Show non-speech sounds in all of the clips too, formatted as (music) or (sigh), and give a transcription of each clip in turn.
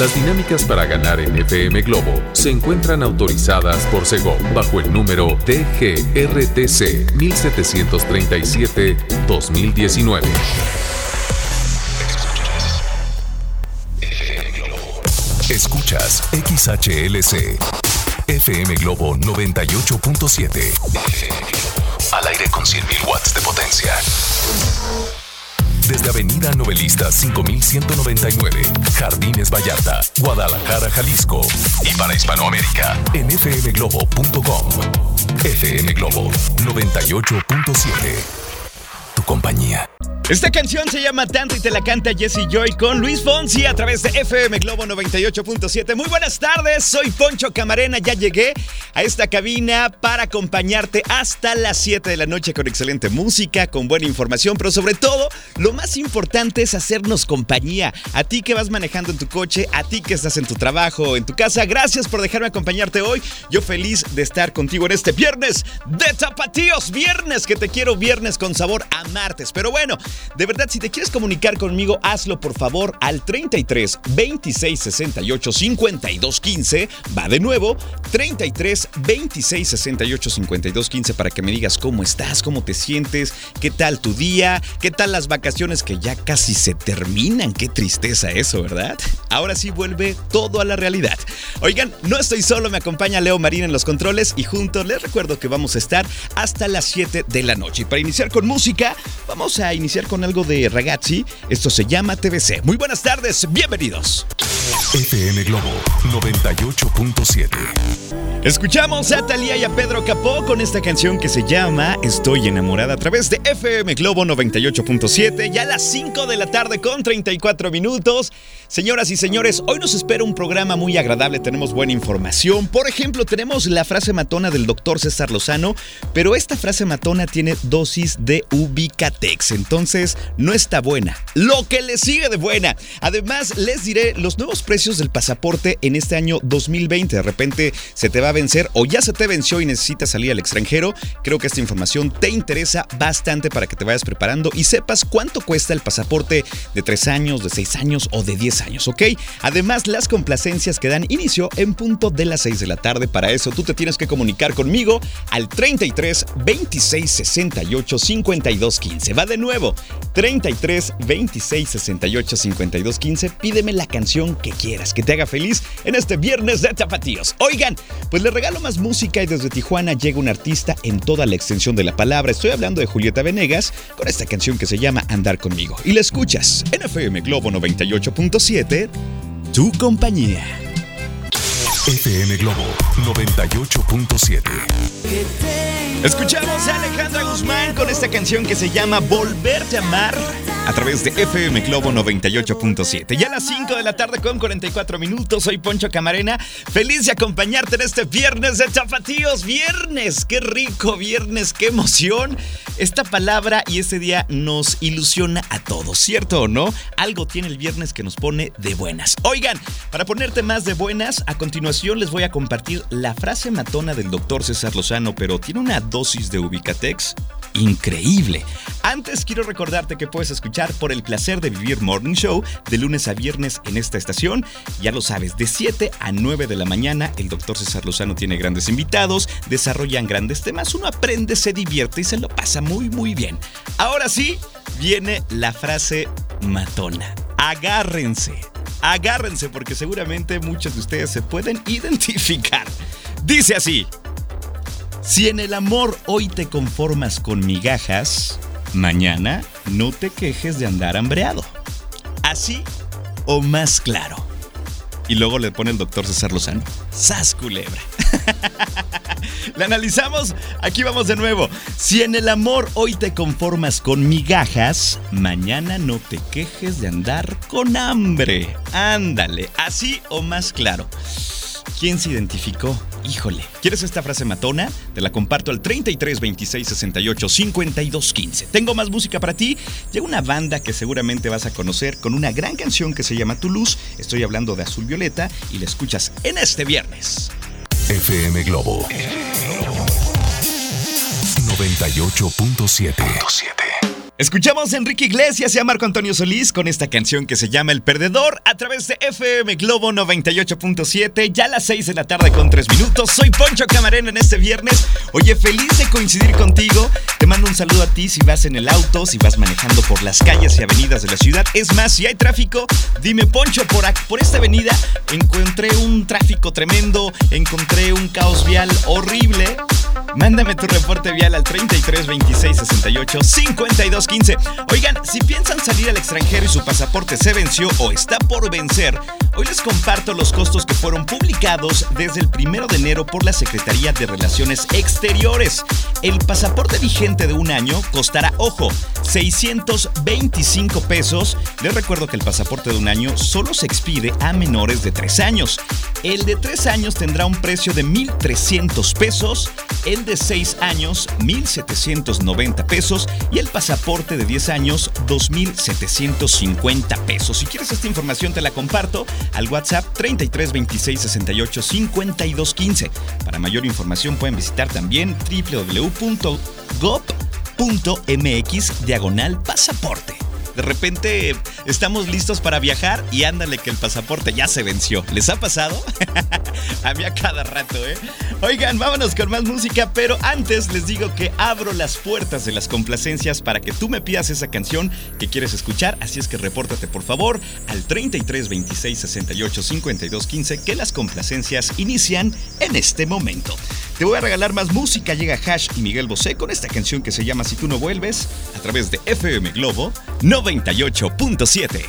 Las dinámicas para ganar en FM Globo se encuentran autorizadas por Sego bajo el número TGRTC 1737-2019. Escuchas XHLC FM Globo 98.7. Al aire con 100.000 watts de potencia. Desde Avenida Novelista 5199, Jardines Vallarta, Guadalajara, Jalisco. Y para Hispanoamérica, en fmglobo.com. FM Globo 98.7. Tu compañía. Esta canción se llama Tanto y te la canta Jesse Joy con Luis Fonsi a través de FM Globo 98.7. Muy buenas tardes, soy Poncho Camarena, ya llegué a esta cabina para acompañarte hasta las 7 de la noche con excelente música, con buena información, pero sobre todo, lo más importante es hacernos compañía. A ti que vas manejando en tu coche, a ti que estás en tu trabajo, en tu casa, gracias por dejarme acompañarte hoy. Yo feliz de estar contigo en este viernes de tapatíos, viernes que te quiero, viernes con sabor a martes. Pero bueno, de verdad, si te quieres comunicar conmigo, hazlo por favor al 33 26 68 52 15. Va de nuevo, 33 26 68 52 15 para que me digas cómo estás, cómo te sientes, qué tal tu día, qué tal las vacaciones que ya casi se terminan. Qué tristeza eso, ¿verdad? Ahora sí vuelve todo a la realidad. Oigan, no estoy solo, me acompaña Leo Marín en los controles y juntos les recuerdo que vamos a estar hasta las 7 de la noche. Y para iniciar con música, vamos a iniciar con algo de ragazzi. Esto se llama TBC. Muy buenas tardes, bienvenidos. FM Globo 98.7. Escuchamos a Talía y a Pedro Capó con esta canción que se llama Estoy enamorada a través de FM Globo 98.7, ya a las 5 de la tarde con 34 minutos. Señoras y señores, hoy nos espera un programa muy agradable, tenemos buena información. Por ejemplo, tenemos la frase matona del doctor César Lozano, pero esta frase matona tiene dosis de Ubicatex, entonces no está buena. Lo que le sigue de buena. Además, les diré los nuevos precios del pasaporte en este año 2020. De repente se te va a vencer o ya se te venció y necesitas salir al extranjero. Creo que esta información te interesa bastante para que te vayas preparando y sepas cuánto cuesta el pasaporte de 3 años, de 6 años o de 10 años, ¿ok? Además, las complacencias que dan inicio en punto de las 6 de la tarde. Para eso tú te tienes que comunicar conmigo al 33 26 68 52 15. Va de nuevo, 33 26 68 52 15. Pídeme la canción que quieras, que te haga feliz en este viernes de tapatíos. Oigan, pues le regalo más música y desde Tijuana llega un artista en toda la extensión de la palabra. Estoy hablando de Julieta Venegas con esta canción que se llama Andar conmigo. Y la escuchas en FM Globo 98.7, tu compañía. FM Globo 98.7. Escuchamos a Alejandra Guzmán con esta canción que se llama Volverte a amar a través de FM Globo 98.7. Ya a las 5 de la tarde con 44 minutos, soy Poncho Camarena, feliz de acompañarte en este viernes de Tapatíos. Viernes, qué rico viernes, qué emoción. Esta palabra y este día nos ilusiona a todos, ¿cierto o no? Algo tiene el viernes que nos pone de buenas. Oigan, para ponerte más de buenas, a continuación les voy a compartir la frase matona del doctor César Lozano, pero tiene una dosis de Ubicatex increíble. Antes quiero recordarte que puedes escuchar por el placer de vivir Morning Show de lunes a viernes en esta estación. Ya lo sabes, de 7 a 9 de la mañana el doctor César Lozano tiene grandes invitados, desarrollan grandes temas, uno aprende, se divierte y se lo pasa muy muy bien. Ahora sí, viene la frase matona. Agárrense. Agárrense porque seguramente muchos de ustedes se pueden (laughs) identificar. Dice así. Si en el amor hoy te conformas con migajas, mañana no te quejes de andar hambreado. Así o más claro. Y luego le pone el doctor César Lozano. ¡Sas culebra! (laughs) La analizamos. Aquí vamos de nuevo. Si en el amor hoy te conformas con migajas, mañana no te quejes de andar con hambre. Ándale, así o más claro. ¿Quién se identificó? Híjole. ¿Quieres esta frase matona? Te la comparto al 33 26 68 52 15. Tengo más música para ti. Llega una banda que seguramente vas a conocer con una gran canción que se llama Tu Luz. Estoy hablando de Azul Violeta y la escuchas en este viernes. FM Globo 98.7. Escuchamos a Enrique Iglesias y a Marco Antonio Solís con esta canción que se llama El Perdedor a través de FM Globo 98.7, ya a las 6 de la tarde con 3 minutos. Soy Poncho Camarena en este viernes. Oye, feliz de coincidir contigo. Te mando un saludo a ti si vas en el auto, si vas manejando por las calles y avenidas de la ciudad. Es más, si hay tráfico, dime Poncho, por, por esta avenida encontré un tráfico tremendo, encontré un caos vial horrible. Mándame tu reporte vial al 33 26 68 52 15. Oigan, si piensan salir al extranjero y su pasaporte se venció o está por vencer, hoy les comparto los costos que fueron publicados desde el primero de enero por la Secretaría de Relaciones Exteriores. El pasaporte vigente de un año costará, ojo, 625 pesos. Les recuerdo que el pasaporte de un año solo se expide a menores de 3 años. El de 3 años tendrá un precio de 1.300 pesos, el de 6 años 1.790 pesos y el pasaporte de 10 años, 2.750 pesos. Si quieres esta información te la comparto al WhatsApp 33 26 68 52 15. Para mayor información pueden visitar también www.gov.mx diagonal pasaporte. De repente estamos listos para viajar y ándale que el pasaporte ya se venció. ¿Les ha pasado? (laughs) a mí a cada rato, ¿eh? Oigan, vámonos con más música, pero antes les digo que abro las puertas de las complacencias para que tú me pidas esa canción que quieres escuchar, así es que repórtate por favor al 33 26 68 52 15 que las complacencias inician en este momento. Te voy a regalar más música, llega Hash y Miguel Bosé con esta canción que se llama Si tú no vuelves a través de FM Globo 98.7.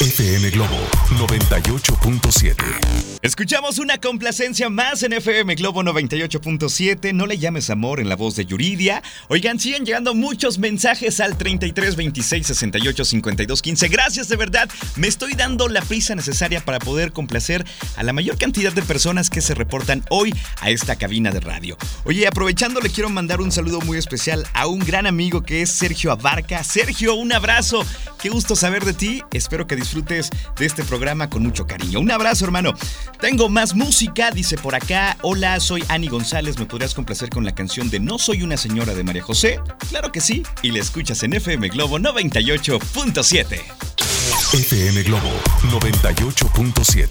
FM Globo 98.7. Escuchamos una complacencia más en FM Globo 98.7. No le llames amor en la voz de Yuridia. Oigan, siguen llegando muchos mensajes al 33 26 68 52 15. Gracias de verdad. Me estoy dando la prisa necesaria para poder complacer a la mayor cantidad de personas que se reportan hoy a esta cabina de radio. Oye, aprovechando, le quiero mandar un saludo muy especial a un gran amigo que es Sergio Abarca. Sergio, un abrazo. Qué gusto saber de ti. Espero que disfrutes de este programa con mucho cariño. Un abrazo, hermano. Tengo más música, dice por acá. Hola, soy Ani González. ¿Me podrías complacer con la canción de No soy una señora de María José? Claro que sí. Y la escuchas en FM Globo 98.7. FM Globo 98.7.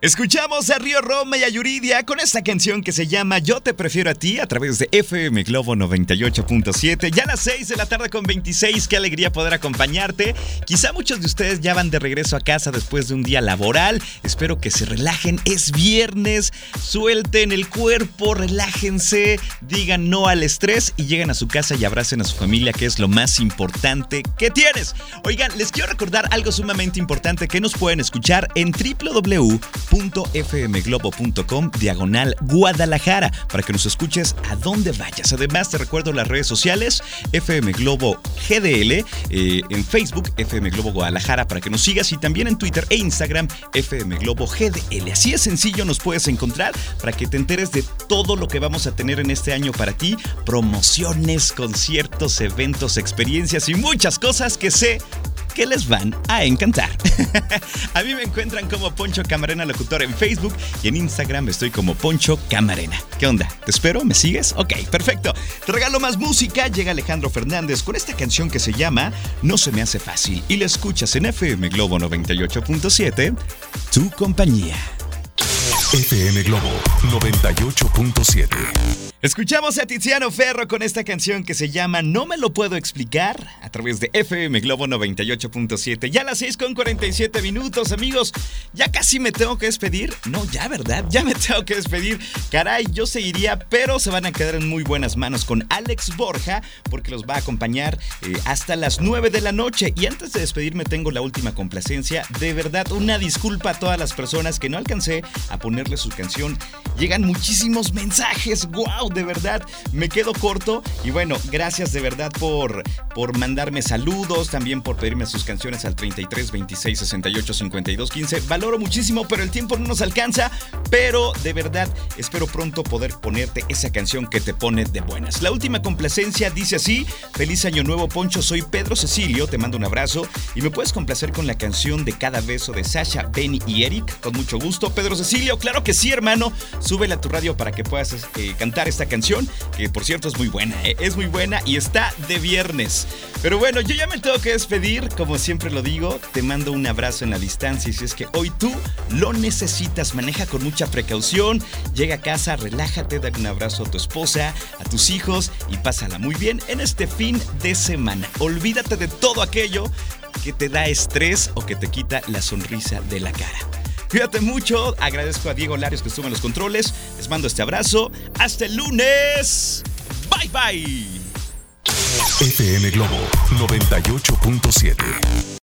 Escuchamos a Río Roma y a Yuridia con esta canción que se llama Yo te prefiero a ti a través de FM Globo 98.7. Ya a las 6 de la tarde con 26, qué alegría poder acompañarte. Quizá muchos de ustedes ya van de regreso a casa después de un día laboral. Espero que se relajen. Es viernes, suelten el cuerpo, relájense, digan no al estrés y lleguen a su casa y abracen a su familia, que es lo más importante que tienes. Oigan, les quiero recordar algo sumamente importante que nos pueden escuchar en www.fmglobo.com diagonal Guadalajara para que nos escuches a donde vayas. Además, te recuerdo las redes sociales FM Globo GDL, eh, en Facebook FM Globo Guadalajara para que nos sigas y también en Twitter e Instagram FM Globo GDL. Así es sencillo nos puedes encontrar para que te enteres de todo lo que vamos a tener en este año para ti, promociones, conciertos, eventos, experiencias y muchas cosas que sé que les van a encantar. (laughs) a mí me encuentran como Poncho Camarena Locutor en Facebook y en Instagram estoy como Poncho Camarena. ¿Qué onda? ¿Te espero? ¿Me sigues? Ok, perfecto. Te regalo más música. Llega Alejandro Fernández con esta canción que se llama No se me hace fácil y la escuchas en FM Globo 98.7, tu compañía. FM Globo 98.7. Escuchamos a Tiziano Ferro con esta canción que se llama No me lo puedo explicar a través de FM Globo 98.7. Ya las 6 con 47 minutos, amigos. Ya casi me tengo que despedir. No, ya, ¿verdad? Ya me (laughs) tengo que despedir. Caray, yo seguiría, pero se van a quedar en muy buenas manos con Alex Borja porque los va a acompañar eh, hasta las 9 de la noche. Y antes de despedirme tengo la última complacencia. De verdad, una disculpa a todas las personas que no alcancé a ponerle su canción. Llegan muchísimos mensajes. ¡Wow! De verdad, me quedo corto. Y bueno, gracias de verdad por, por mandarme saludos, también por pedirme sus canciones al 33 26 68 52 15. Valoro muchísimo, pero el tiempo no nos alcanza. Pero de verdad, espero pronto poder ponerte esa canción que te pone de buenas. La última complacencia dice así: Feliz Año Nuevo, Poncho. Soy Pedro Cecilio, te mando un abrazo y me puedes complacer con la canción de Cada Beso de Sasha, Benny y Eric. Con mucho gusto, Pedro Cecilio, claro Claro que sí, hermano. Súbele a tu radio para que puedas eh, cantar esta canción, que por cierto es muy buena, ¿eh? es muy buena y está de viernes. Pero bueno, yo ya me tengo que despedir, como siempre lo digo, te mando un abrazo en la distancia y si es que hoy tú lo necesitas, maneja con mucha precaución, llega a casa, relájate, dale un abrazo a tu esposa, a tus hijos y pásala muy bien en este fin de semana. Olvídate de todo aquello que te da estrés o que te quita la sonrisa de la cara. Cuídate mucho, agradezco a Diego Larios que estuvo en los controles, les mando este abrazo, hasta el lunes, bye bye. FM Globo 98.7